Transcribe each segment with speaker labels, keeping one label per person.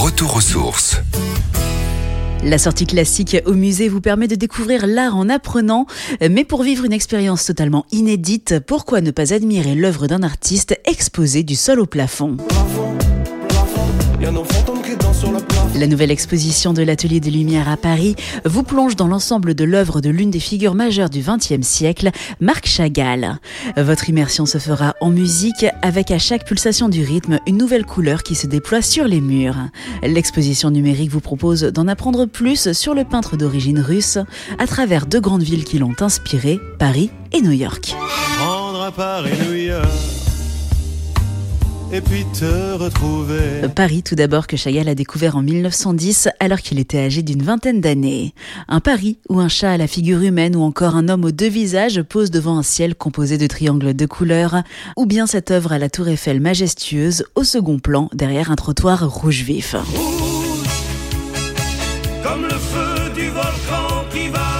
Speaker 1: Retour aux sources.
Speaker 2: La sortie classique au musée vous permet de découvrir l'art en apprenant, mais pour vivre une expérience totalement inédite, pourquoi ne pas admirer l'œuvre d'un artiste exposée du sol au plafond? La nouvelle exposition de l'Atelier des Lumières à Paris vous plonge dans l'ensemble de l'œuvre de l'une des figures majeures du XXe siècle, Marc Chagall. Votre immersion se fera en musique avec à chaque pulsation du rythme une nouvelle couleur qui se déploie sur les murs. L'exposition numérique vous propose d'en apprendre plus sur le peintre d'origine russe à travers deux grandes villes qui l'ont inspiré, Paris et New York
Speaker 3: et puis te retrouver.
Speaker 2: Paris tout d'abord que Chagall a découvert en 1910 alors qu'il était âgé d'une vingtaine d'années. Un Paris où un chat à la figure humaine ou encore un homme aux deux visages pose devant un ciel composé de triangles de couleurs ou bien cette œuvre à la tour Eiffel majestueuse au second plan derrière un trottoir rouge vif.
Speaker 3: comme le feu du volcan qui va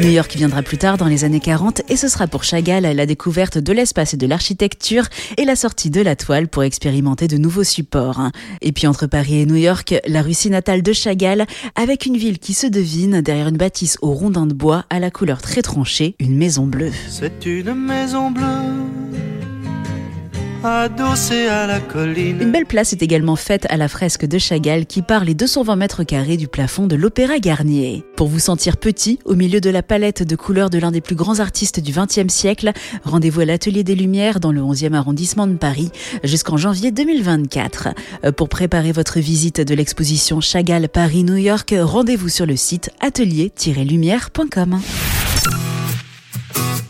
Speaker 2: New York viendra plus tard dans les années 40 et ce sera pour Chagall la découverte de l'espace et de l'architecture et la sortie de la toile pour expérimenter de nouveaux supports. Et puis entre Paris et New York, la Russie natale de Chagall avec une ville qui se devine derrière une bâtisse au rondin de bois à la couleur très tranchée, une maison bleue.
Speaker 3: C'est une maison bleue adossé à la colline.
Speaker 2: Une belle place est également faite à la fresque de Chagall qui part les 220 mètres carrés du plafond de l'Opéra Garnier. Pour vous sentir petit, au milieu de la palette de couleurs de l'un des plus grands artistes du XXe siècle, rendez-vous à l'Atelier des Lumières dans le 11e arrondissement de Paris jusqu'en janvier 2024. Pour préparer votre visite de l'exposition Chagall Paris-New York, rendez-vous sur le site atelier-lumière.com.